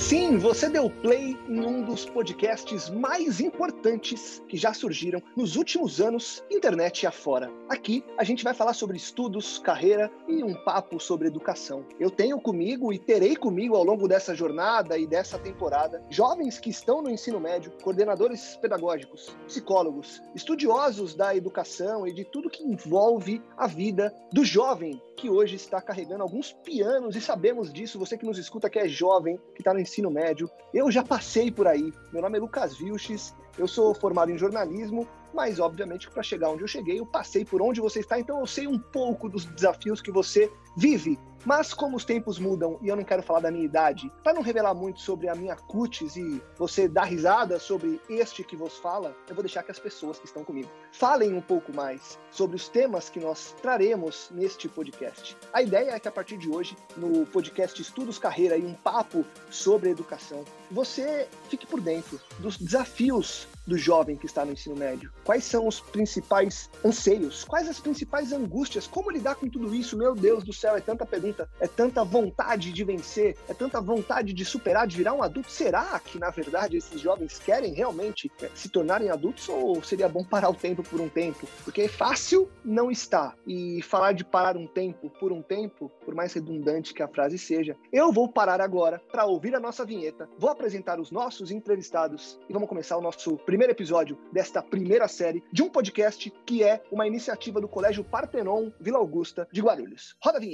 Sim, você deu play em um dos podcasts mais importantes que já surgiram nos últimos anos, internet afora. Aqui a gente vai falar sobre estudos, carreira e um papo sobre educação. Eu tenho comigo e terei comigo ao longo dessa jornada e dessa temporada jovens que estão no ensino médio, coordenadores pedagógicos, psicólogos, estudiosos da educação e de tudo que envolve a vida do jovem que hoje está carregando alguns pianos e sabemos disso. Você que nos escuta que é jovem, que está no ensino médio, eu já passei por aí. Meu nome é Lucas Vilches, eu sou formado em jornalismo, mas obviamente para chegar onde eu cheguei, eu passei por onde você está, então eu sei um pouco dos desafios que você vive mas como os tempos mudam e eu não quero falar da minha idade, para não revelar muito sobre a minha cutis e você dar risada sobre este que vos fala, eu vou deixar que as pessoas que estão comigo falem um pouco mais sobre os temas que nós traremos neste podcast. A ideia é que a partir de hoje, no podcast Estudos Carreira e um papo sobre educação, você fique por dentro dos desafios do jovem que está no ensino médio? Quais são os principais anseios? Quais as principais angústias? Como lidar com tudo isso? Meu Deus do céu, é tanta pergunta, é tanta vontade de vencer, é tanta vontade de superar, de virar um adulto. Será que, na verdade, esses jovens querem realmente é, se tornarem adultos ou seria bom parar o tempo por um tempo? Porque fácil não está. E falar de parar um tempo por um tempo, por mais redundante que a frase seja, eu vou parar agora para ouvir a nossa vinheta, vou apresentar os nossos entrevistados e vamos começar o nosso primeiro episódio desta primeira série de um podcast que é uma iniciativa do Colégio Partenon Vila Augusta de Guarulhos. Roda a vinheta.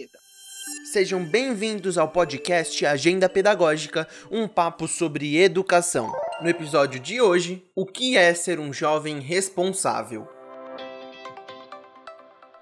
Sejam bem-vindos ao podcast Agenda Pedagógica, um papo sobre educação. No episódio de hoje, o que é ser um jovem responsável?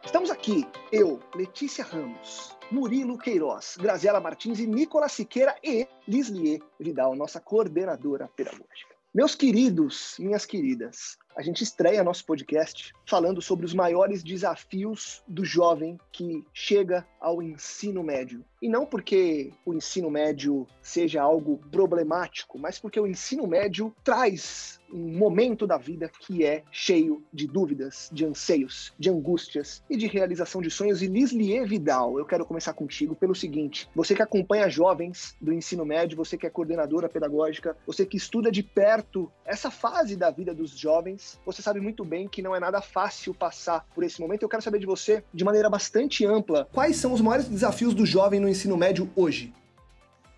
Estamos aqui, eu, Letícia Ramos, Murilo Queiroz, Graziela Martins e Nicolas Siqueira e Lislier Vidal, nossa coordenadora pedagógica. Meus queridos, minhas queridas, a gente estreia nosso podcast falando sobre os maiores desafios do jovem que chega ao ensino médio. E não porque o ensino médio seja algo problemático, mas porque o ensino médio traz um momento da vida que é cheio de dúvidas, de anseios, de angústias e de realização de sonhos. E Lislie Vidal, eu quero começar contigo pelo seguinte: você que acompanha jovens do ensino médio, você que é coordenadora pedagógica, você que estuda de perto essa fase da vida dos jovens, você sabe muito bem que não é nada fácil passar por esse momento. Eu quero saber de você, de maneira bastante ampla, quais são os maiores desafios do jovem no ensino médio hoje?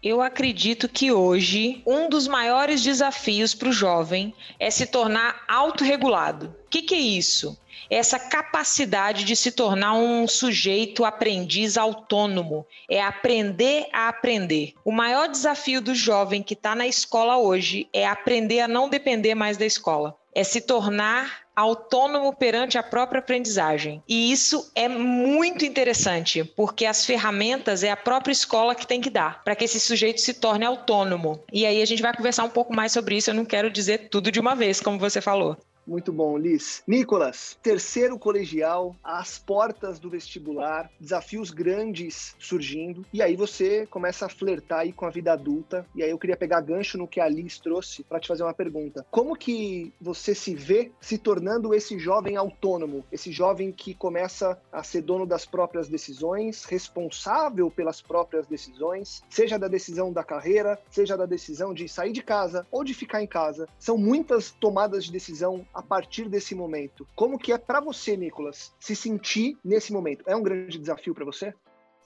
Eu acredito que hoje um dos maiores desafios para o jovem é se tornar autorregulado. O que, que é isso? Essa capacidade de se tornar um sujeito aprendiz autônomo, é aprender a aprender. O maior desafio do jovem que está na escola hoje é aprender a não depender mais da escola, é se tornar autônomo perante a própria aprendizagem. E isso é muito interessante, porque as ferramentas é a própria escola que tem que dar para que esse sujeito se torne autônomo. E aí a gente vai conversar um pouco mais sobre isso. Eu não quero dizer tudo de uma vez, como você falou. Muito bom, Liz. Nicolas, terceiro colegial, às portas do vestibular, desafios grandes surgindo, e aí você começa a flertar aí com a vida adulta. E aí eu queria pegar gancho no que a Liz trouxe para te fazer uma pergunta. Como que você se vê se tornando esse jovem autônomo, esse jovem que começa a ser dono das próprias decisões, responsável pelas próprias decisões, seja da decisão da carreira, seja da decisão de sair de casa ou de ficar em casa? São muitas tomadas de decisão a partir desse momento. Como que é para você, Nicolas, se sentir nesse momento? É um grande desafio para você?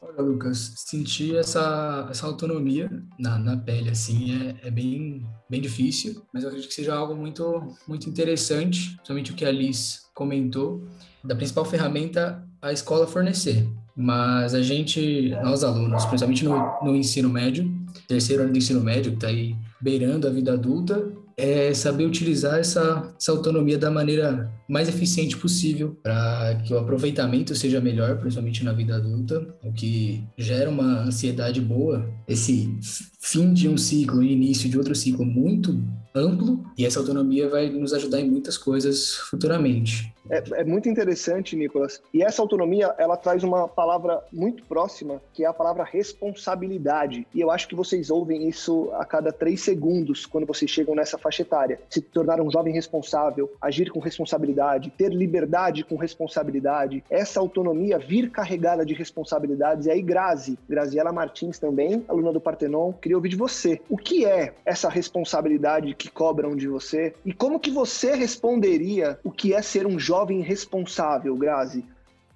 Olha, Lucas, sentir essa, essa autonomia na, na pele, assim, é, é bem, bem difícil, mas eu acredito que seja algo muito, muito interessante, principalmente o que a Liz comentou, da principal ferramenta a escola fornecer. Mas a gente, nós alunos, principalmente no, no ensino médio, terceiro ano do ensino médio, que está aí beirando a vida adulta, é saber utilizar essa, essa autonomia da maneira mais eficiente possível para que o aproveitamento seja melhor, principalmente na vida adulta, o que gera uma ansiedade boa. Esse fim de um ciclo e início de outro ciclo muito amplo e essa autonomia vai nos ajudar em muitas coisas futuramente. É, é, muito interessante, Nicolas. E essa autonomia, ela traz uma palavra muito próxima, que é a palavra responsabilidade. E eu acho que vocês ouvem isso a cada três segundos quando vocês chegam nessa faixa etária. Se tornar um jovem responsável, agir com responsabilidade ter liberdade com responsabilidade, essa autonomia vir carregada de responsabilidades. E aí, Grazi, Graziela Martins também, aluna do Partenon, queria ouvir de você. O que é essa responsabilidade que cobram de você? E como que você responderia o que é ser um jovem responsável, Grazi?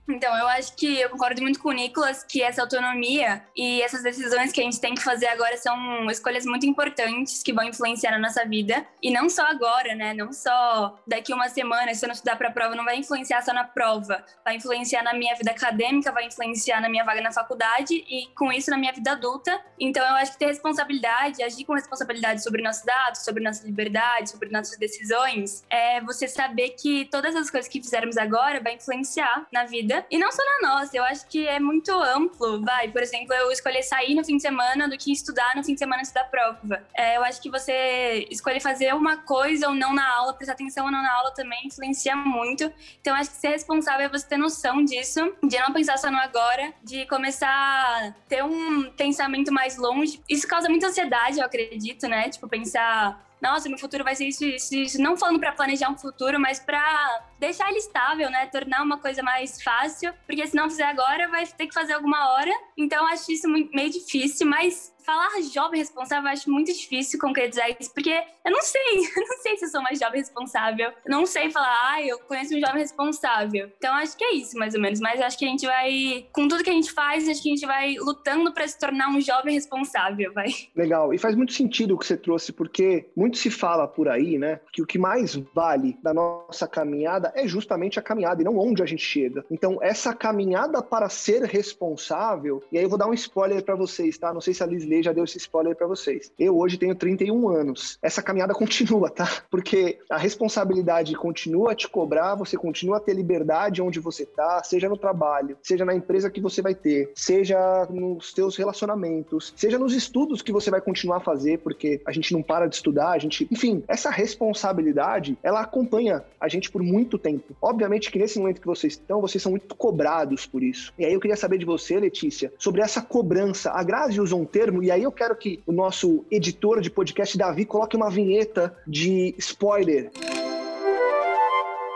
Então, eu acho que eu concordo muito com o Nicolas que essa autonomia e essas decisões que a gente tem que fazer agora são escolhas muito importantes que vão influenciar na nossa vida. E não só agora, né? Não só daqui uma semana, se eu não estudar para a prova, não vai influenciar só na prova. Vai influenciar na minha vida acadêmica, vai influenciar na minha vaga na faculdade e, com isso, na minha vida adulta. Então, eu acho que ter responsabilidade, agir com responsabilidade sobre nossos dados, sobre nossa liberdade, sobre nossas decisões, é você saber que todas as coisas que fizermos agora vai influenciar na vida vida. E não só na nossa, eu acho que é muito amplo. Vai, por exemplo, eu escolher sair no fim de semana do que estudar no fim de semana antes da prova. É, eu acho que você escolher fazer uma coisa ou não na aula, prestar atenção ou não na aula também influencia muito. Então, acho que ser responsável é você ter noção disso, de não pensar só no agora, de começar a ter um pensamento mais longe. Isso causa muita ansiedade, eu acredito, né? Tipo, pensar nossa, meu futuro vai ser isso, isso, isso. Não falando para planejar um futuro, mas para deixar ele estável, né? Tornar uma coisa mais fácil, porque se não fizer agora, vai ter que fazer alguma hora. Então, acho isso meio difícil, mas falar jovem responsável acho muito difícil concretizar isso, porque eu não sei, eu não sei se eu sou uma jovem responsável. Eu não sei falar, ah, eu conheço um jovem responsável. Então acho que é isso, mais ou menos. Mas acho que a gente vai, com tudo que a gente faz, acho que a gente vai lutando para se tornar um jovem responsável, vai. Legal. E faz muito sentido o que você trouxe, porque muito se fala por aí, né, que o que mais vale da nossa caminhada é justamente a caminhada e não onde a gente chega. Então, essa caminhada para ser responsável, e aí eu vou dar um spoiler para vocês, tá? Não sei se a Liz já deu esse spoiler para vocês. Eu hoje tenho 31 anos. Essa caminhada continua, tá? Porque a responsabilidade continua a te cobrar, você continua a ter liberdade onde você tá, seja no trabalho, seja na empresa que você vai ter, seja nos seus relacionamentos, seja nos estudos que você vai continuar a fazer, porque a gente não para de estudar, a gente, enfim, essa responsabilidade, ela acompanha a gente por muito tempo. Obviamente que nesse momento que vocês estão, vocês são muito cobrados por isso. E aí eu queria saber de você, Letícia, sobre essa cobrança. A Grazi usou um termo e aí eu quero que o nosso editor de podcast, Davi, coloque uma vinheta de spoiler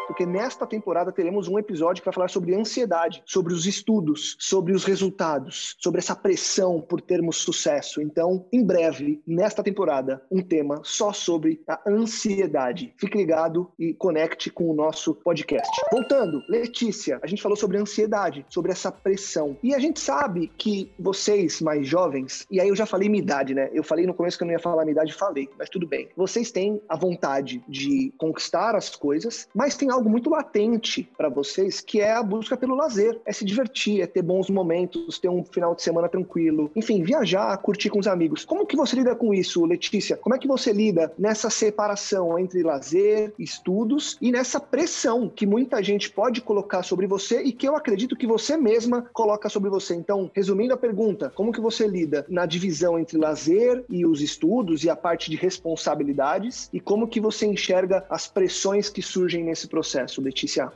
porque nesta temporada teremos um episódio que vai falar sobre ansiedade, sobre os estudos, sobre os resultados, sobre essa pressão por termos sucesso. Então, em breve, nesta temporada, um tema só sobre a ansiedade. Fique ligado e conecte com o nosso podcast. Voltando, Letícia, a gente falou sobre ansiedade, sobre essa pressão. E a gente sabe que vocês mais jovens, e aí eu já falei minha idade, né? Eu falei no começo que eu não ia falar minha idade, falei, mas tudo bem. Vocês têm a vontade de conquistar as coisas, mas tem algo muito latente para vocês, que é a busca pelo lazer, é se divertir, é ter bons momentos, ter um final de semana tranquilo, enfim, viajar, curtir com os amigos. Como que você lida com isso, Letícia? Como é que você lida nessa separação entre lazer, estudos e nessa pressão que muita gente pode colocar sobre você e que eu acredito que você mesma coloca sobre você? Então, resumindo a pergunta, como que você lida na divisão entre lazer e os estudos e a parte de responsabilidades e como que você enxerga as pressões que surgem nesse processo? Processo, Letícia?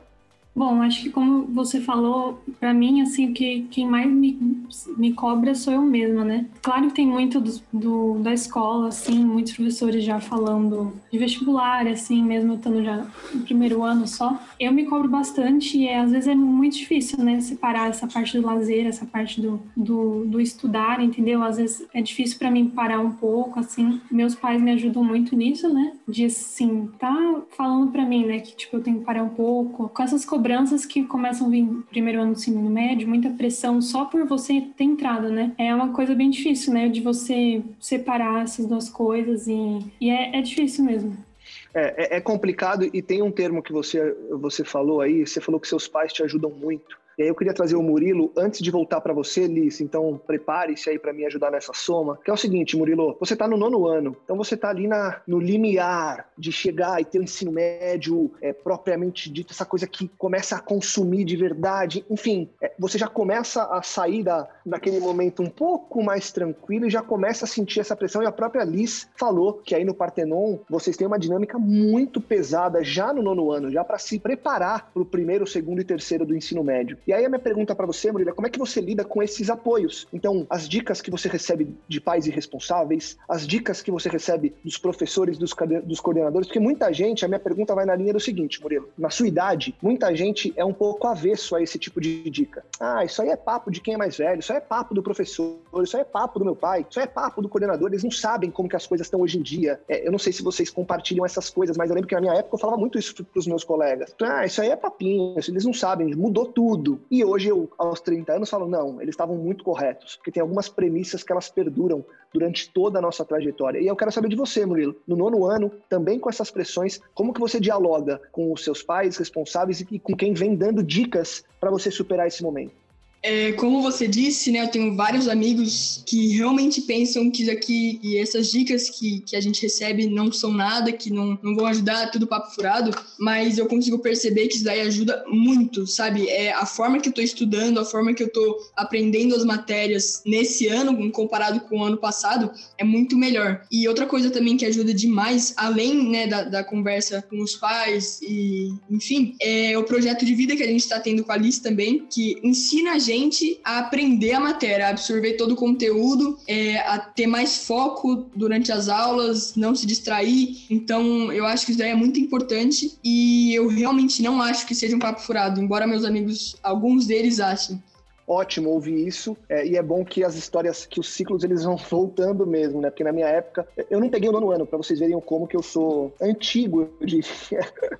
Bom, acho que como você falou, para mim, assim, que quem mais me, me cobra sou eu mesma, né? Claro que tem muito do, do, da escola, assim, muitos professores já falando de vestibular, assim, mesmo estando já no primeiro ano só. Eu me cobro bastante e é, às vezes é muito difícil, né? Separar essa parte do lazer, essa parte do, do, do estudar, entendeu? Às vezes é difícil para mim parar um pouco, assim. Meus pais me ajudam muito nisso, né? De, assim, tá falando para mim, né? Que, tipo, eu tenho que parar um pouco. Com essas cobranças que começam a vir no primeiro ano do ensino médio, muita pressão só por você ter entrado, né? É uma coisa bem difícil, né? De você separar essas duas coisas e, e é, é difícil mesmo. É, é, é complicado e tem um termo que você, você falou aí, você falou que seus pais te ajudam muito. E aí eu queria trazer o Murilo antes de voltar para você, Liz. Então prepare-se aí para me ajudar nessa soma. Que é o seguinte, Murilo, você está no nono ano, então você está ali na, no limiar de chegar e ter o ensino médio é, propriamente dito, essa coisa que começa a consumir de verdade. Enfim, é, você já começa a sair da, daquele momento um pouco mais tranquilo e já começa a sentir essa pressão. E a própria Liz falou que aí no Partenon vocês têm uma dinâmica muito pesada já no nono ano, já para se preparar para o primeiro, segundo e terceiro do ensino médio. E aí a minha pergunta para você, Murilo, é como é que você lida com esses apoios? Então, as dicas que você recebe de pais irresponsáveis, as dicas que você recebe dos professores, dos, dos coordenadores, porque muita gente, a minha pergunta vai na linha do seguinte, Murilo, na sua idade, muita gente é um pouco avesso a esse tipo de dica. Ah, isso aí é papo de quem é mais velho, isso aí é papo do professor, isso aí é papo do meu pai, isso aí é papo do coordenador, eles não sabem como que as coisas estão hoje em dia. É, eu não sei se vocês compartilham essas coisas, mas eu lembro que na minha época eu falava muito isso para os meus colegas. Ah, isso aí é papinho, eles não sabem, mudou tudo. E hoje eu, aos 30 anos, falo, não, eles estavam muito corretos, porque tem algumas premissas que elas perduram durante toda a nossa trajetória. E eu quero saber de você, Murilo, no nono ano, também com essas pressões, como que você dialoga com os seus pais responsáveis e com quem vem dando dicas para você superar esse momento? É, como você disse, né, eu tenho vários amigos que realmente pensam que aqui e essas dicas que, que a gente recebe não são nada, que não, não vão ajudar, tudo papo furado, mas eu consigo perceber que isso daí ajuda muito, sabe? É a forma que eu tô estudando, a forma que eu tô aprendendo as matérias nesse ano, comparado com o ano passado, é muito melhor. E outra coisa também que ajuda demais, além né, da, da conversa com os pais e, enfim, é o projeto de vida que a gente está tendo com a Alice também, que ensina a gente gente a aprender a matéria, a absorver todo o conteúdo, é, a ter mais foco durante as aulas, não se distrair. Então, eu acho que isso daí é muito importante e eu realmente não acho que seja um papo furado, embora meus amigos, alguns deles achem ótimo ouvir isso é, e é bom que as histórias, que os ciclos eles vão voltando mesmo, né? Porque na minha época, eu não peguei o nono ano, para vocês verem como que eu sou antigo, diria.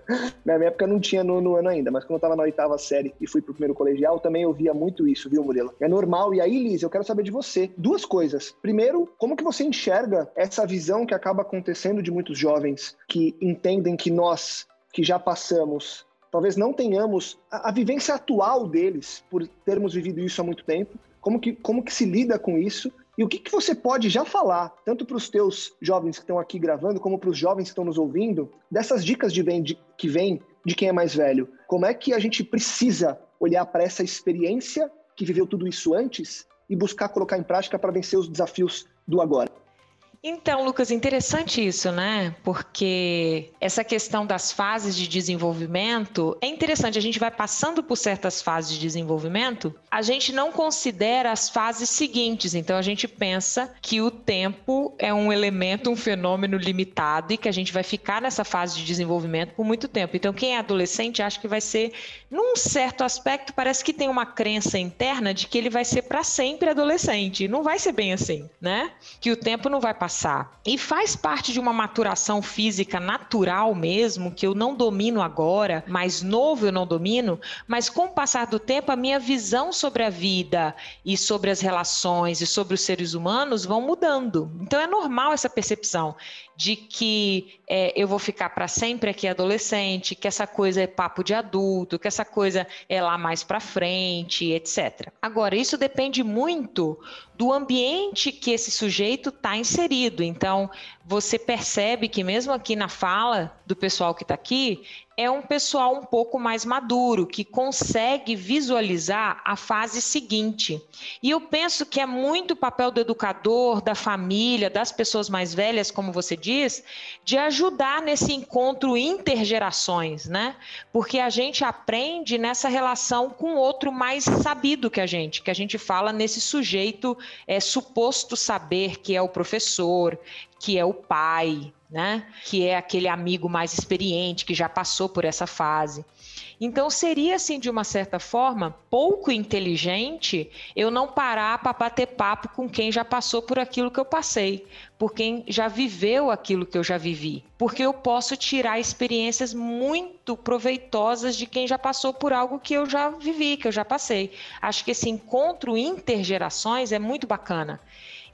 na minha época não tinha nono ano ainda, mas quando eu tava na oitava série e fui pro primeiro colegial, também eu via muito isso, viu, Murilo? É normal. E aí, Liz, eu quero saber de você. Duas coisas. Primeiro, como que você enxerga essa visão que acaba acontecendo de muitos jovens que entendem que nós que já passamos talvez não tenhamos a, a, vivência atual deles, por termos vivido isso há muito tempo, como que, como que se lida com isso, e o que, que você pode já falar, tanto para os teus jovens que estão aqui gravando, como para os jovens que estão nos ouvindo, dessas dicas de, de que vem de quem é mais velho? Como é que a gente precisa olhar para essa experiência que viveu tudo isso antes e buscar colocar em prática para vencer os desafios do agora? Então, Lucas, interessante isso, né? Porque essa questão das fases de desenvolvimento é interessante. A gente vai passando por certas fases de desenvolvimento, a gente não considera as fases seguintes. Então, a gente pensa que o tempo é um elemento, um fenômeno limitado e que a gente vai ficar nessa fase de desenvolvimento por muito tempo. Então, quem é adolescente acha que vai ser, num certo aspecto, parece que tem uma crença interna de que ele vai ser para sempre adolescente. Não vai ser bem assim, né? Que o tempo não vai passar passar. E faz parte de uma maturação física natural mesmo, que eu não domino agora, mais novo eu não domino, mas com o passar do tempo, a minha visão sobre a vida e sobre as relações e sobre os seres humanos vão mudando. Então é normal essa percepção de que é, eu vou ficar para sempre aqui adolescente, que essa coisa é papo de adulto, que essa coisa é lá mais para frente, etc. Agora, isso depende muito do ambiente que esse sujeito está inserido. Então, você percebe que mesmo aqui na fala do pessoal que está aqui, é um pessoal um pouco mais maduro, que consegue visualizar a fase seguinte. E eu penso que é muito papel do educador, da família, das pessoas mais velhas, como você diz, de ajudar nesse encontro intergerações, né? Porque a gente aprende nessa relação com outro mais sabido que a gente, que a gente fala nesse sujeito é, suposto saber, que é o professor, que é o pai, né? Que é aquele amigo mais experiente que já passou por essa fase. Então seria assim de uma certa forma pouco inteligente eu não parar para bater papo com quem já passou por aquilo que eu passei, por quem já viveu aquilo que eu já vivi, porque eu posso tirar experiências muito proveitosas de quem já passou por algo que eu já vivi, que eu já passei. Acho que esse encontro intergerações é muito bacana.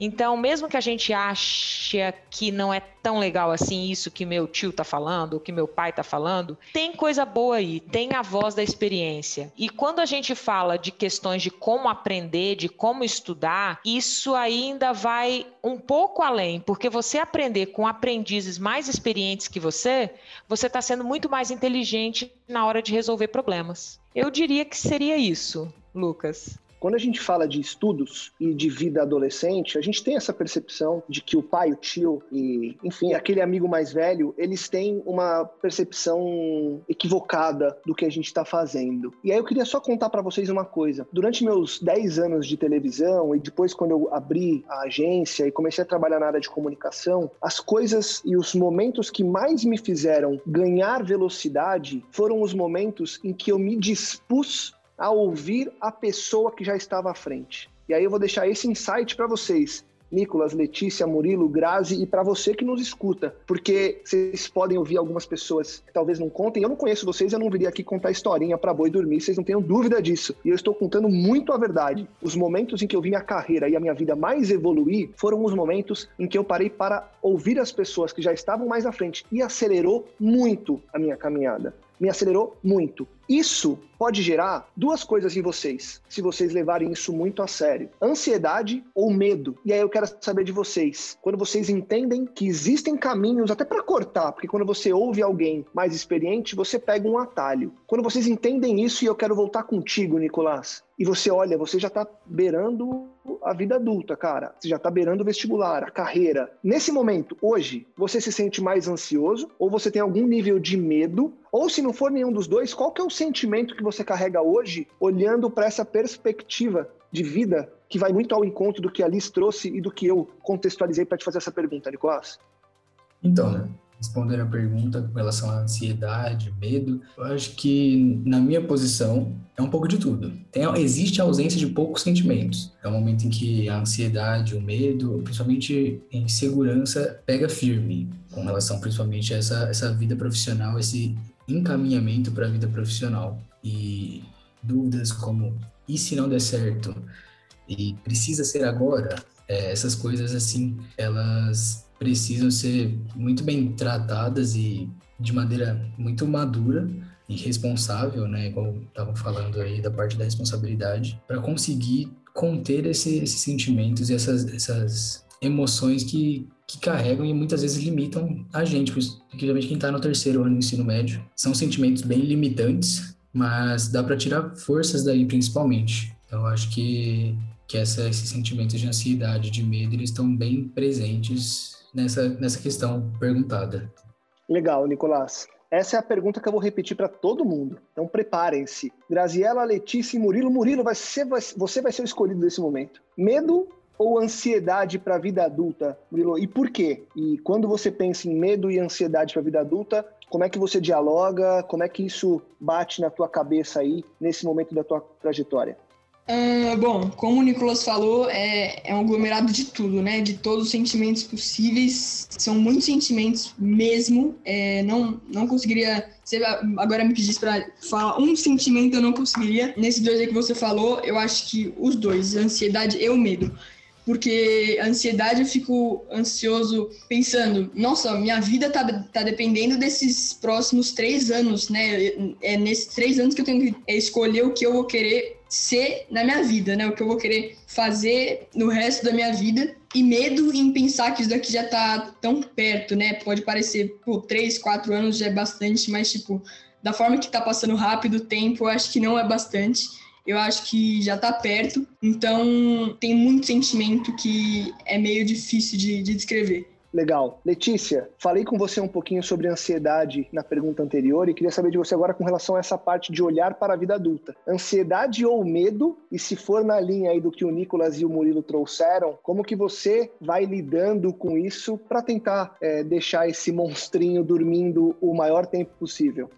Então, mesmo que a gente ache que não é tão legal assim isso que meu tio tá falando, o que meu pai tá falando, tem coisa boa aí, tem a voz da experiência. E quando a gente fala de questões de como aprender, de como estudar, isso ainda vai um pouco além, porque você aprender com aprendizes mais experientes que você, você está sendo muito mais inteligente na hora de resolver problemas. Eu diria que seria isso, Lucas. Quando a gente fala de estudos e de vida adolescente, a gente tem essa percepção de que o pai, o tio e, enfim, aquele amigo mais velho, eles têm uma percepção equivocada do que a gente está fazendo. E aí eu queria só contar para vocês uma coisa. Durante meus 10 anos de televisão e depois quando eu abri a agência e comecei a trabalhar na área de comunicação, as coisas e os momentos que mais me fizeram ganhar velocidade foram os momentos em que eu me dispus a ouvir a pessoa que já estava à frente. E aí eu vou deixar esse insight para vocês. Nicolas, Letícia, Murilo, Grazi e para você que nos escuta, porque vocês podem ouvir algumas pessoas que talvez não contem. Eu não conheço vocês, eu não viria aqui contar historinha para boi dormir, vocês não tenham dúvida disso. E eu estou contando muito a verdade. Os momentos em que eu vi minha carreira e a minha vida mais evoluir foram os momentos em que eu parei para ouvir as pessoas que já estavam mais à frente e acelerou muito a minha caminhada. Me acelerou muito. Isso pode gerar duas coisas em vocês, se vocês levarem isso muito a sério: ansiedade ou medo. E aí eu quero saber de vocês, quando vocês entendem que existem caminhos até para cortar, porque quando você ouve alguém mais experiente, você pega um atalho. Quando vocês entendem isso, e eu quero voltar contigo, Nicolás, e você olha, você já está beirando a vida adulta, cara. Você já está beirando o vestibular, a carreira. Nesse momento, hoje, você se sente mais ansioso ou você tem algum nível de medo? Ou se não for nenhum dos dois, qual que é o sentimento que você carrega hoje olhando para essa perspectiva de vida que vai muito ao encontro do que a Liz trouxe e do que eu contextualizei para te fazer essa pergunta, Nicolás? Então, né? respondendo a pergunta com relação à ansiedade, medo, eu acho que na minha posição é um pouco de tudo. Tem, existe a ausência de poucos sentimentos. É um momento em que a ansiedade, o medo, principalmente a insegurança, pega firme com relação principalmente a essa, essa vida profissional, esse encaminhamento para a vida profissional. E dúvidas como e se não der certo? E precisa ser agora? É, essas coisas assim, elas precisam ser muito bem tratadas e de maneira muito madura e responsável, né, igual estavam falando aí da parte da responsabilidade, para conseguir conter esse, esses sentimentos e essas, essas emoções que, que carregam e muitas vezes limitam a gente, principalmente quem está no terceiro ano do ensino médio. São sentimentos bem limitantes, mas dá para tirar forças daí principalmente. Então, acho que, que essa, esses sentimentos de ansiedade, de medo, eles estão bem presentes nessa, nessa questão perguntada. Legal, Nicolás. Essa é a pergunta que eu vou repetir para todo mundo. Então preparem-se. Graziela, Letícia e Murilo. Murilo, vai ser, vai, você vai ser o escolhido nesse momento. Medo ou ansiedade para a vida adulta, Murilo? E por quê? E quando você pensa em medo e ansiedade para a vida adulta, como é que você dialoga? Como é que isso bate na tua cabeça aí nesse momento da tua trajetória? Uh, bom, como o Nicolas falou, é, é um aglomerado de tudo, né? De todos os sentimentos possíveis. São muitos sentimentos mesmo. É, não, não conseguiria. Você agora me pedisse para falar um sentimento, eu não conseguiria. Nesses dois aí que você falou, eu acho que os dois, ansiedade e o medo porque a ansiedade eu fico ansioso pensando, nossa, minha vida tá, tá dependendo desses próximos três anos, né? É nesses três anos que eu tenho que escolher o que eu vou querer ser na minha vida, né? O que eu vou querer fazer no resto da minha vida. E medo em pensar que isso daqui já tá tão perto, né? Pode parecer, pô, três, quatro anos já é bastante, mas, tipo, da forma que tá passando rápido o tempo, eu acho que não é bastante eu acho que já está perto. Então, tem muito sentimento que é meio difícil de, de descrever. Legal. Letícia, falei com você um pouquinho sobre ansiedade na pergunta anterior e queria saber de você agora com relação a essa parte de olhar para a vida adulta. Ansiedade ou medo? E se for na linha aí do que o Nicolas e o Murilo trouxeram, como que você vai lidando com isso para tentar é, deixar esse monstrinho dormindo o maior tempo possível?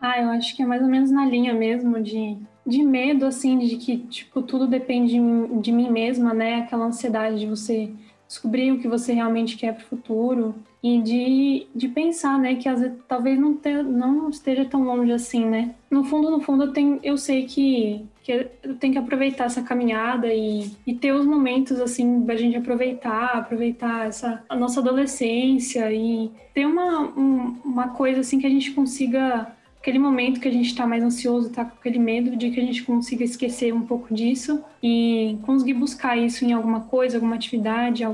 Ah, eu acho que é mais ou menos na linha mesmo de, de medo, assim, de que, tipo, tudo depende de, de mim mesma, né? Aquela ansiedade de você descobrir o que você realmente quer para o futuro e de, de pensar, né, que às vezes, talvez não, ter, não esteja tão longe assim, né? No fundo, no fundo, eu, tenho, eu sei que, que eu tenho que aproveitar essa caminhada e, e ter os momentos, assim, da gente aproveitar, aproveitar essa, a nossa adolescência e ter uma, um, uma coisa, assim, que a gente consiga aquele momento que a gente está mais ansioso, está com aquele medo de que a gente consiga esquecer um pouco disso e conseguir buscar isso em alguma coisa, alguma atividade,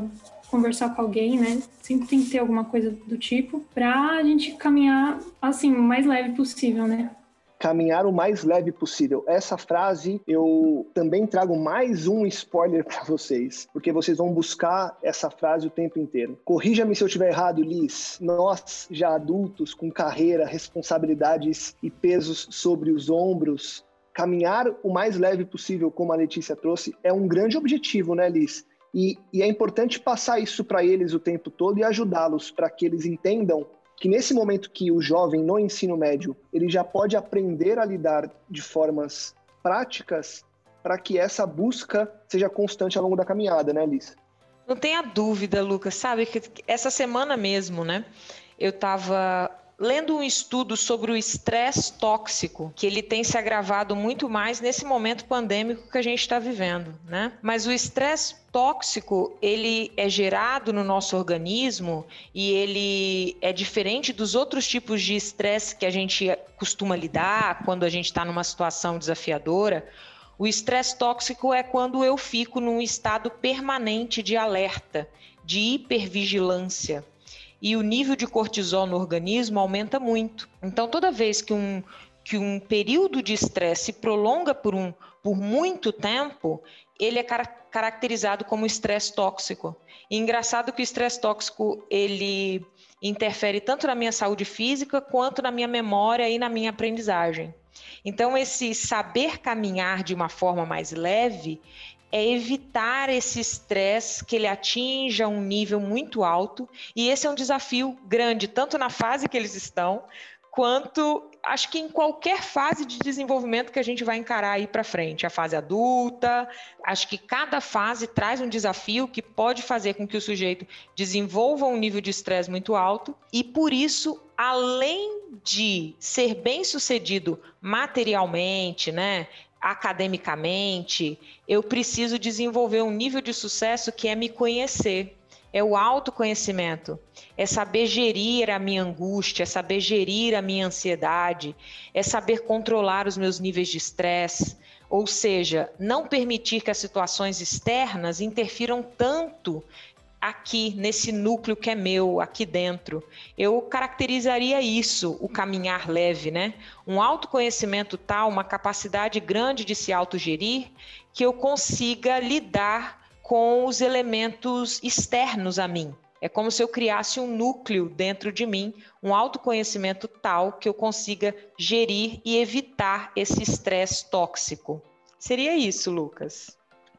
conversar com alguém, né? Sempre tem que ter alguma coisa do tipo para a gente caminhar assim o mais leve possível, né? Caminhar o mais leve possível. Essa frase eu também trago mais um spoiler para vocês, porque vocês vão buscar essa frase o tempo inteiro. Corrija-me se eu estiver errado, Liz. Nós, já adultos, com carreira, responsabilidades e pesos sobre os ombros, caminhar o mais leve possível, como a Letícia trouxe, é um grande objetivo, né, Liz? E, e é importante passar isso para eles o tempo todo e ajudá-los para que eles entendam que nesse momento que o jovem no ensino médio ele já pode aprender a lidar de formas práticas para que essa busca seja constante ao longo da caminhada, né, Liz? Não tenha dúvida, Lucas. Sabe que essa semana mesmo, né? Eu estava lendo um estudo sobre o estresse tóxico, que ele tem se agravado muito mais nesse momento pandêmico que a gente está vivendo, né? Mas o estresse tóxico, ele é gerado no nosso organismo e ele é diferente dos outros tipos de estresse que a gente costuma lidar quando a gente está numa situação desafiadora. O estresse tóxico é quando eu fico num estado permanente de alerta, de hipervigilância e o nível de cortisol no organismo aumenta muito. Então, toda vez que um, que um período de estresse se prolonga por, um, por muito tempo, ele é car caracterizado como estresse tóxico. E engraçado que o estresse tóxico ele interfere tanto na minha saúde física quanto na minha memória e na minha aprendizagem. Então, esse saber caminhar de uma forma mais leve, é evitar esse estresse que ele atinja um nível muito alto, e esse é um desafio grande, tanto na fase que eles estão, quanto acho que em qualquer fase de desenvolvimento que a gente vai encarar aí para frente, a fase adulta, acho que cada fase traz um desafio que pode fazer com que o sujeito desenvolva um nível de estresse muito alto. E por isso, além de ser bem-sucedido materialmente, né, academicamente, eu preciso desenvolver um nível de sucesso que é me conhecer. É o autoconhecimento, é saber gerir a minha angústia, é saber gerir a minha ansiedade, é saber controlar os meus níveis de estresse, ou seja, não permitir que as situações externas interfiram tanto aqui nesse núcleo que é meu, aqui dentro. Eu caracterizaria isso, o caminhar leve, né? Um autoconhecimento tal, uma capacidade grande de se autogerir, que eu consiga lidar com os elementos externos a mim. É como se eu criasse um núcleo dentro de mim, um autoconhecimento tal que eu consiga gerir e evitar esse estresse tóxico. Seria isso, Lucas.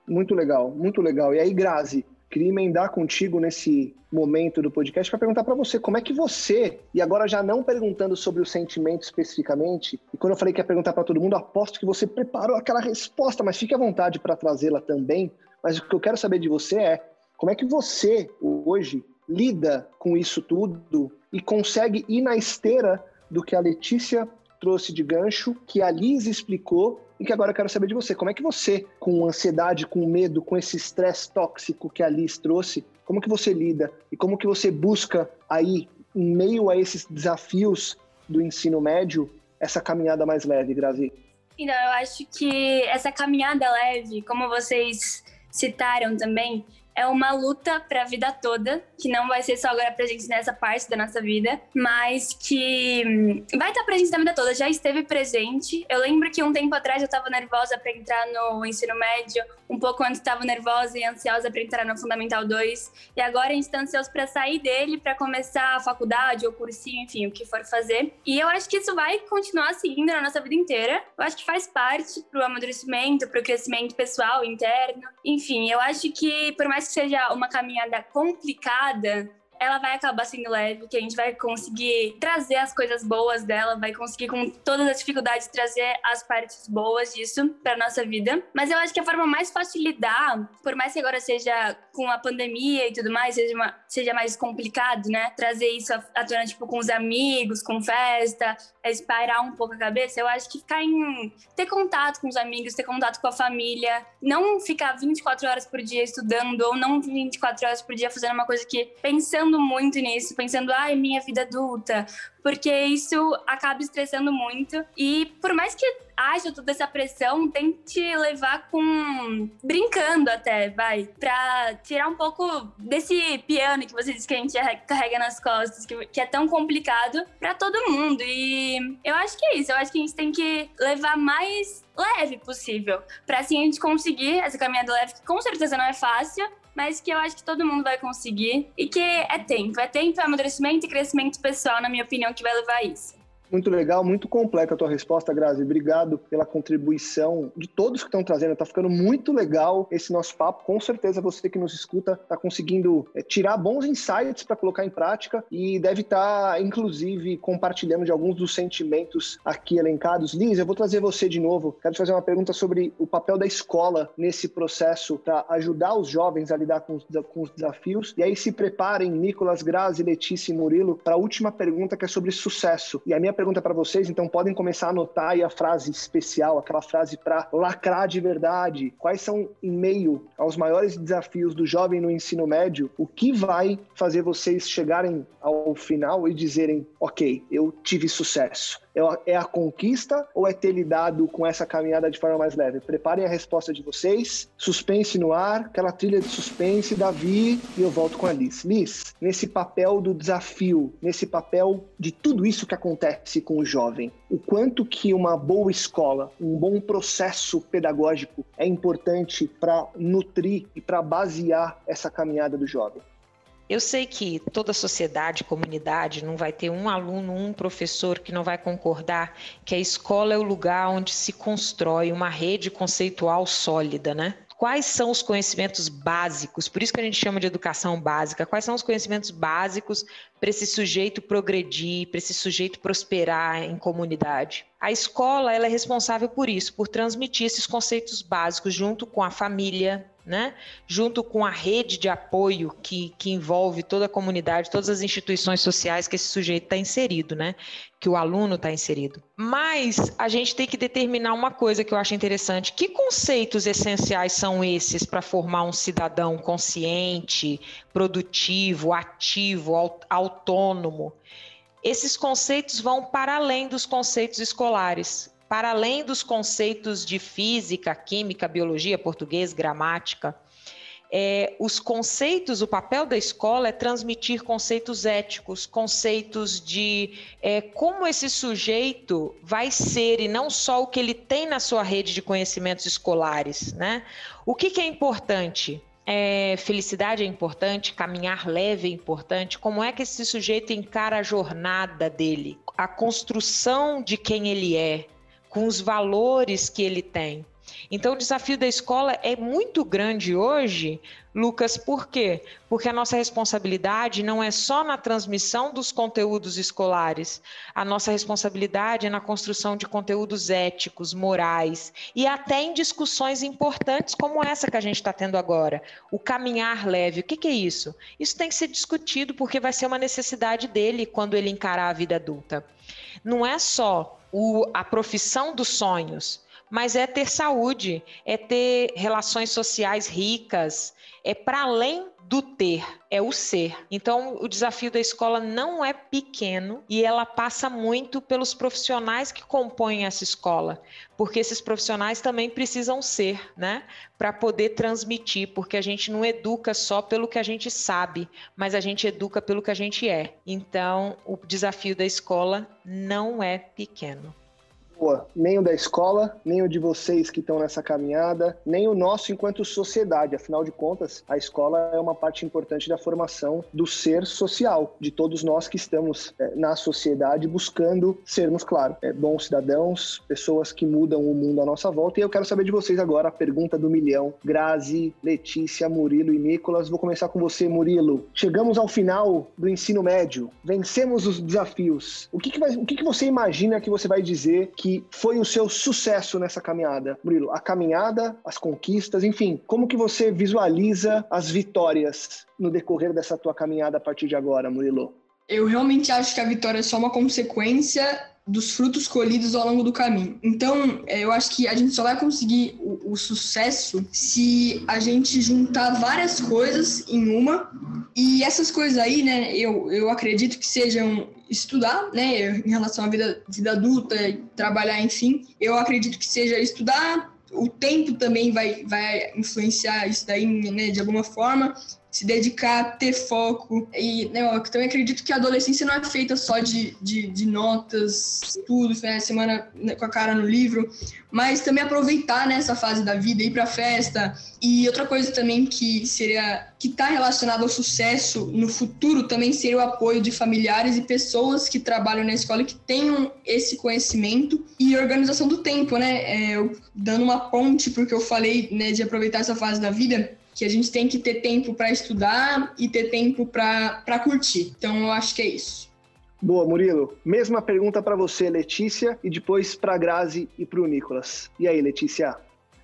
Muito legal, muito legal. E aí, Grazi, queria emendar contigo nesse momento do podcast para perguntar para você como é que você, e agora já não perguntando sobre o sentimento especificamente, e quando eu falei que ia perguntar para todo mundo, aposto que você preparou aquela resposta, mas fique à vontade para trazê-la também. Mas o que eu quero saber de você é como é que você hoje lida com isso tudo e consegue ir na esteira do que a Letícia trouxe de gancho, que a Liz explicou e que agora eu quero saber de você. Como é que você, com ansiedade, com medo, com esse estresse tóxico que a Liz trouxe, como que você lida e como que você busca aí, em meio a esses desafios do ensino médio, essa caminhada mais leve, Grazi? Então, eu acho que essa caminhada leve, como vocês citaram também, é uma luta para a vida toda, que não vai ser só agora presente nessa parte da nossa vida, mas que hum, vai estar presente na vida toda, já esteve presente. Eu lembro que um tempo atrás eu estava nervosa para entrar no ensino médio, um pouco antes estava nervosa e ansiosa para entrar no Fundamental 2, e agora a gente está ansioso para sair dele, para começar a faculdade ou cursinho, enfim, o que for fazer. E eu acho que isso vai continuar seguindo na nossa vida inteira. Eu acho que faz parte pro amadurecimento, pro crescimento pessoal, interno. Enfim, eu acho que por mais que seja uma caminhada complicada, ela vai acabar sendo leve, que a gente vai conseguir trazer as coisas boas dela, vai conseguir com todas as dificuldades trazer as partes boas disso para nossa vida. Mas eu acho que a forma mais fácil de lidar, por mais que agora seja com a pandemia e tudo mais, seja, uma, seja mais complicado, né? Trazer isso à tona, tipo, com os amigos, com festa, espairar um pouco a cabeça, eu acho que ficar em ter contato com os amigos, ter contato com a família, não ficar 24 horas por dia estudando ou não 24 horas por dia fazendo uma coisa que pensando muito nisso, pensando, ai, minha vida adulta, porque isso acaba estressando muito. E por mais que haja toda essa pressão, tente levar com. brincando até, vai. Pra tirar um pouco desse piano que você disse que a gente carrega nas costas, que, que é tão complicado para todo mundo. E eu acho que é isso. Eu acho que a gente tem que levar mais leve possível. para assim a gente conseguir essa caminhada leve, que com certeza não é fácil, mas que eu acho que todo mundo vai conseguir e que é tempo. É tempo, é amadurecimento e crescimento pessoal, na minha opinião, que vai levar a isso. Muito legal, muito completa a tua resposta, Grazi. Obrigado pela contribuição de todos que estão trazendo. Está ficando muito legal esse nosso papo. Com certeza você que nos escuta está conseguindo é, tirar bons insights para colocar em prática e deve estar, tá, inclusive, compartilhando de alguns dos sentimentos aqui elencados. Liz, eu vou trazer você de novo. Quero te fazer uma pergunta sobre o papel da escola nesse processo para ajudar os jovens a lidar com os, com os desafios. E aí se preparem, Nicolas, Grazi, Letícia e Murilo, para a última pergunta que é sobre sucesso. E a minha pergunta para vocês, então podem começar a anotar aí a frase especial, aquela frase para lacrar de verdade. Quais são, em meio aos maiores desafios do jovem no ensino médio, o que vai fazer vocês chegarem ao final e dizerem: ok, eu tive sucesso? É, é a conquista ou é ter lidado com essa caminhada de forma mais leve? Preparem a resposta de vocês. Suspense no ar, aquela trilha de suspense, Davi, e eu volto com a Liz. Liz, nesse papel do desafio, nesse papel de tudo isso que acontece com o jovem, o quanto que uma boa escola, um bom processo pedagógico é importante para nutrir e para basear essa caminhada do jovem? Eu sei que toda sociedade, comunidade, não vai ter um aluno, um professor que não vai concordar que a escola é o lugar onde se constrói uma rede conceitual sólida, né? Quais são os conhecimentos básicos? Por isso que a gente chama de educação básica. Quais são os conhecimentos básicos para esse sujeito progredir, para esse sujeito prosperar em comunidade? A escola ela é responsável por isso, por transmitir esses conceitos básicos junto com a família, né? junto com a rede de apoio que, que envolve toda a comunidade, todas as instituições sociais que esse sujeito está inserido, né? que o aluno está inserido. Mas a gente tem que determinar uma coisa que eu acho interessante: que conceitos essenciais são esses para formar um cidadão consciente, produtivo, ativo, autônomo? Esses conceitos vão para além dos conceitos escolares para além dos conceitos de física, química, biologia, português, gramática, é, os conceitos, o papel da escola é transmitir conceitos éticos, conceitos de é, como esse sujeito vai ser e não só o que ele tem na sua rede de conhecimentos escolares, né? O que, que é importante? É, felicidade é importante, caminhar leve é importante. Como é que esse sujeito encara a jornada dele, a construção de quem ele é, com os valores que ele tem. Então, o desafio da escola é muito grande hoje, Lucas, por quê? Porque a nossa responsabilidade não é só na transmissão dos conteúdos escolares, a nossa responsabilidade é na construção de conteúdos éticos, morais e até em discussões importantes como essa que a gente está tendo agora. O caminhar leve, o que, que é isso? Isso tem que ser discutido porque vai ser uma necessidade dele quando ele encarar a vida adulta. Não é só o, a profissão dos sonhos, mas é ter saúde, é ter relações sociais ricas, é para além do ter, é o ser. Então, o desafio da escola não é pequeno e ela passa muito pelos profissionais que compõem essa escola, porque esses profissionais também precisam ser, né, para poder transmitir, porque a gente não educa só pelo que a gente sabe, mas a gente educa pelo que a gente é. Então, o desafio da escola não é pequeno boa, nem o da escola, nem o de vocês que estão nessa caminhada, nem o nosso enquanto sociedade. Afinal de contas, a escola é uma parte importante da formação do ser social, de todos nós que estamos é, na sociedade buscando sermos, claro, é, bons cidadãos, pessoas que mudam o mundo à nossa volta. E eu quero saber de vocês agora a pergunta do milhão. Grazi, Letícia, Murilo e Nicolas. Vou começar com você, Murilo. Chegamos ao final do ensino médio, vencemos os desafios. O que, que, vai, o que, que você imagina que você vai dizer que que foi o seu sucesso nessa caminhada? Murilo, a caminhada, as conquistas, enfim, como que você visualiza as vitórias no decorrer dessa tua caminhada a partir de agora, Murilo? Eu realmente acho que a vitória é só uma consequência dos frutos colhidos ao longo do caminho. Então, é, eu acho que a gente só vai conseguir o, o sucesso se a gente juntar várias coisas em uma E essas coisas aí, né, eu, eu acredito que sejam estudar, né, em relação à vida, vida adulta, trabalhar, enfim. Eu acredito que seja estudar, o tempo também vai, vai influenciar isso daí, né, de alguma forma se dedicar, ter foco. E né, eu também acredito que a adolescência não é feita só de, de, de notas, tudo, né, semana né, com a cara no livro, mas também aproveitar nessa né, fase da vida, ir pra festa. E outra coisa também que seria que está relacionado ao sucesso no futuro também seria o apoio de familiares e pessoas que trabalham na escola que tenham esse conhecimento e organização do tempo, né? É, dando uma ponte porque eu falei né, de aproveitar essa fase da vida, que a gente tem que ter tempo para estudar e ter tempo para curtir. Então, eu acho que é isso. Boa, Murilo. Mesma pergunta para você, Letícia, e depois para Grazi e para o Nicolas. E aí, Letícia?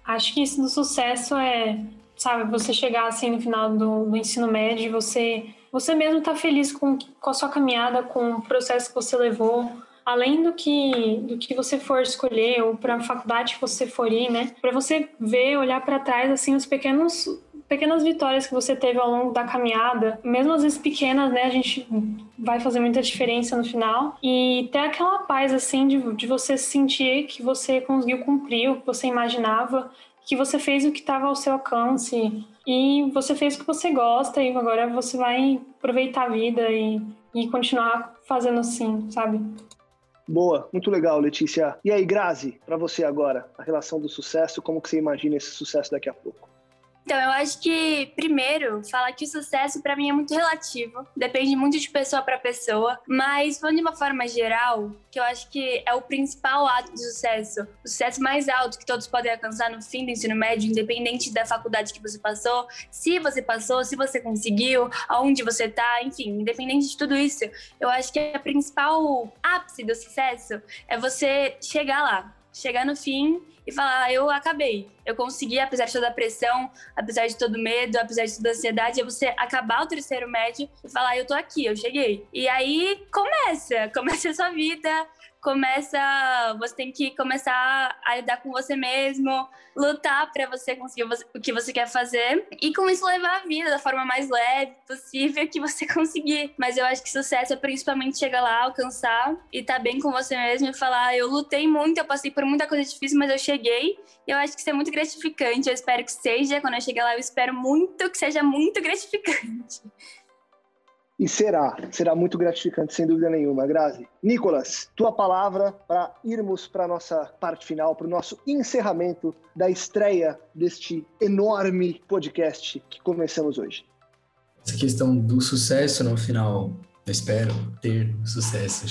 Acho que isso do sucesso é, sabe, você chegar assim no final do, do ensino médio e você, você mesmo tá feliz com, com a sua caminhada, com o processo que você levou, além do que do que você for escolher ou para a faculdade que você for ir, né? Para você ver, olhar para trás assim os pequenos pequenas vitórias que você teve ao longo da caminhada, mesmo às vezes pequenas, né, a gente vai fazer muita diferença no final. E ter aquela paz, assim, de, de você sentir que você conseguiu cumprir o que você imaginava, que você fez o que estava ao seu alcance e você fez o que você gosta e agora você vai aproveitar a vida e, e continuar fazendo assim, sabe? Boa, muito legal, Letícia. E aí, Grazi, para você agora, a relação do sucesso, como que você imagina esse sucesso daqui a pouco? Então, eu acho que, primeiro, falar que o sucesso para mim é muito relativo, depende muito de pessoa para pessoa, mas falando de uma forma geral, que eu acho que é o principal ato de sucesso, o sucesso mais alto que todos podem alcançar no fim do ensino médio, independente da faculdade que você passou, se você passou, se você conseguiu, aonde você tá, enfim, independente de tudo isso, eu acho que a principal ápice do sucesso é você chegar lá, chegar no fim e falar: ah, eu acabei, eu consegui, apesar de toda a pressão, apesar de todo medo, apesar de toda a ansiedade, é você acabar o terceiro médio e falar: eu tô aqui, eu cheguei. E aí começa, começa a sua vida, começa, você tem que começar a lidar com você mesmo, lutar para você conseguir o que você quer fazer e com isso levar a vida da forma mais leve possível que você conseguir. Mas eu acho que sucesso é principalmente chegar lá, alcançar e estar tá bem com você mesmo e falar: eu lutei muito, eu passei por muita coisa difícil, mas eu cheguei. E eu acho que isso é muito gratificante. Eu espero que seja. Quando eu chegar lá, eu espero muito que seja muito gratificante. E será, será muito gratificante, sem dúvida nenhuma. Grazi. Nicolas, tua palavra para irmos para a nossa parte final, para o nosso encerramento da estreia deste enorme podcast que começamos hoje. Essa questão do sucesso no final, eu espero ter sucesso,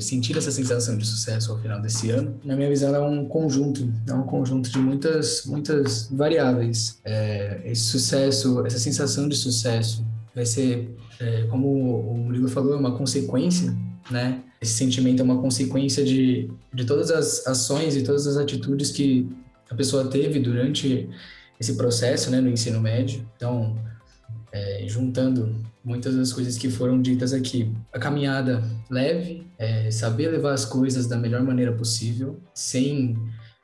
sentir essa sensação de sucesso ao final desse ano. Na minha visão, é um conjunto, é um conjunto de muitas, muitas variáveis. É, esse sucesso, essa sensação de sucesso vai ser, é, como o Murilo falou, é uma consequência, né? Esse sentimento é uma consequência de, de todas as ações e todas as atitudes que a pessoa teve durante esse processo, né, no ensino médio. Então, é, juntando muitas das coisas que foram ditas aqui, a caminhada leve, é, saber levar as coisas da melhor maneira possível, sem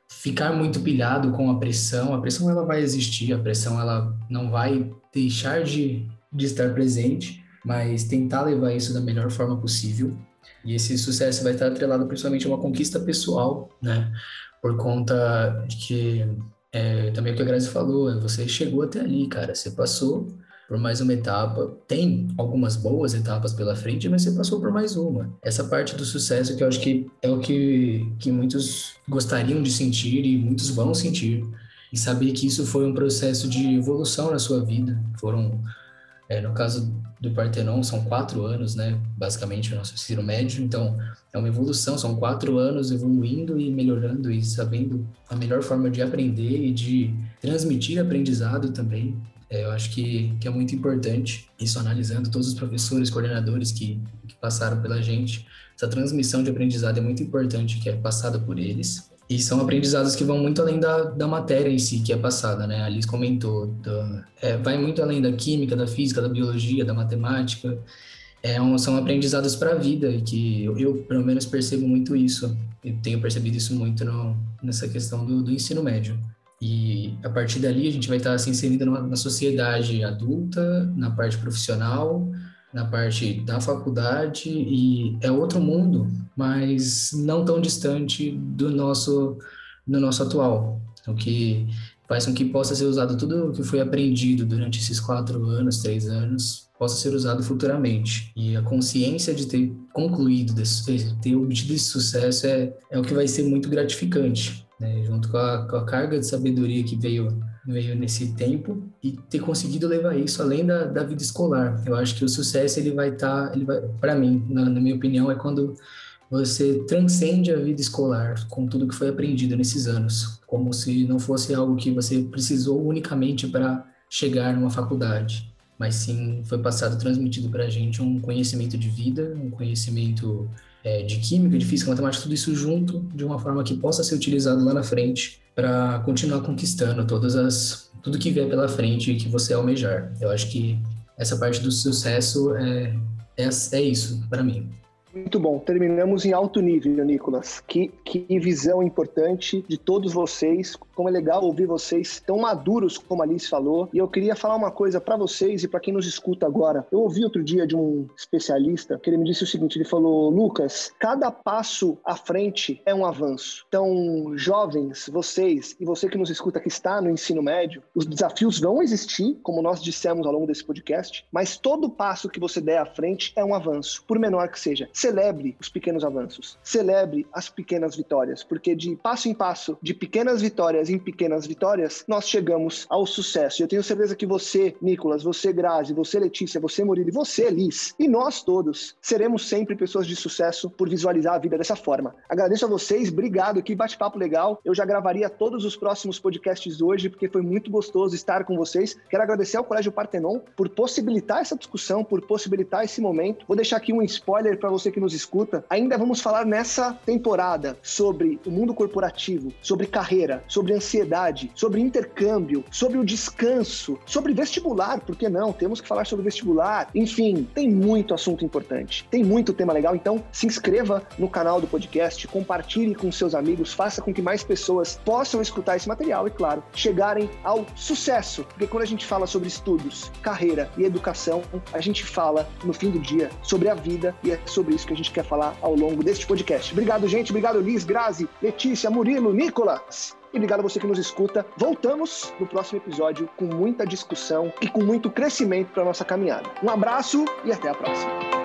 ficar muito pilhado com a pressão. A pressão ela vai existir, a pressão ela não vai deixar de de estar presente, mas tentar levar isso da melhor forma possível. E esse sucesso vai estar atrelado principalmente a uma conquista pessoal, né? Por conta de que, é, também o que a Grazi falou, você chegou até ali, cara, você passou por mais uma etapa. Tem algumas boas etapas pela frente, mas você passou por mais uma. Essa parte do sucesso que eu acho que é o que, que muitos gostariam de sentir e muitos vão sentir. E saber que isso foi um processo de evolução na sua vida. Foram é, no caso do Partenon, são quatro anos, né? Basicamente, o nosso ensino médio. Então, é uma evolução, são quatro anos evoluindo e melhorando e sabendo a melhor forma de aprender e de transmitir aprendizado também. É, eu acho que, que é muito importante isso, analisando todos os professores, coordenadores que, que passaram pela gente. Essa transmissão de aprendizado é muito importante, que é passada por eles. E são aprendizados que vão muito além da, da matéria em si que é passada, né? A Liz comentou, é, vai muito além da química, da física, da biologia, da matemática. É um, são aprendizados para a vida e que eu, eu, pelo menos, percebo muito isso. Eu tenho percebido isso muito no, nessa questão do, do ensino médio. E a partir dali a gente vai estar se inserindo na sociedade adulta, na parte profissional, na parte da faculdade e é outro mundo, mas não tão distante do nosso do nosso atual, o que faz com que possa ser usado tudo o que foi aprendido durante esses quatro anos, três anos, possa ser usado futuramente. E a consciência de ter concluído, de ter obtido esse sucesso é, é o que vai ser muito gratificante, né? junto com a, com a carga de sabedoria que veio nesse tempo e ter conseguido levar isso além da, da vida escolar. Eu acho que o sucesso ele vai estar, tá, ele vai, para mim, na, na, minha opinião, é quando você transcende a vida escolar com tudo que foi aprendido nesses anos, como se não fosse algo que você precisou unicamente para chegar numa faculdade, mas sim foi passado, transmitido para a gente um conhecimento de vida, um conhecimento é, de química, de física, matemática, tudo isso junto de uma forma que possa ser utilizado lá na frente para continuar conquistando todas as tudo que vier pela frente e que você almejar. Eu acho que essa parte do sucesso é é, é isso para mim. Muito bom. Terminamos em alto nível, Nicolas. Que, que visão importante de todos vocês. Como é legal ouvir vocês tão maduros, como a Alice falou. E eu queria falar uma coisa para vocês e para quem nos escuta agora. Eu ouvi outro dia de um especialista que ele me disse o seguinte: ele falou, Lucas, cada passo à frente é um avanço. Então, jovens, vocês e você que nos escuta que está no ensino médio, os desafios vão existir, como nós dissemos ao longo desse podcast, mas todo passo que você der à frente é um avanço, por menor que seja celebre os pequenos avanços, celebre as pequenas vitórias, porque de passo em passo, de pequenas vitórias em pequenas vitórias, nós chegamos ao sucesso. E eu tenho certeza que você, Nicolas, você, Grazi, você, Letícia, você, Murilo, você, Liz, e nós todos seremos sempre pessoas de sucesso por visualizar a vida dessa forma. Agradeço a vocês, obrigado, que bate-papo legal. Eu já gravaria todos os próximos podcasts hoje, porque foi muito gostoso estar com vocês. Quero agradecer ao Colégio Partenon por possibilitar essa discussão, por possibilitar esse momento. Vou deixar aqui um spoiler para você você que nos escuta, ainda vamos falar nessa temporada sobre o mundo corporativo, sobre carreira, sobre ansiedade, sobre intercâmbio, sobre o descanso, sobre vestibular, por que não? Temos que falar sobre vestibular. Enfim, tem muito assunto importante, tem muito tema legal, então se inscreva no canal do podcast, compartilhe com seus amigos, faça com que mais pessoas possam escutar esse material e, claro, chegarem ao sucesso. Porque quando a gente fala sobre estudos, carreira e educação, a gente fala, no fim do dia, sobre a vida e é sobre isso que a gente quer falar ao longo deste podcast. Obrigado, gente. Obrigado, Liz, Grazi, Letícia, Murilo, Nicolas. E obrigado a você que nos escuta. Voltamos no próximo episódio com muita discussão e com muito crescimento para nossa caminhada. Um abraço e até a próxima.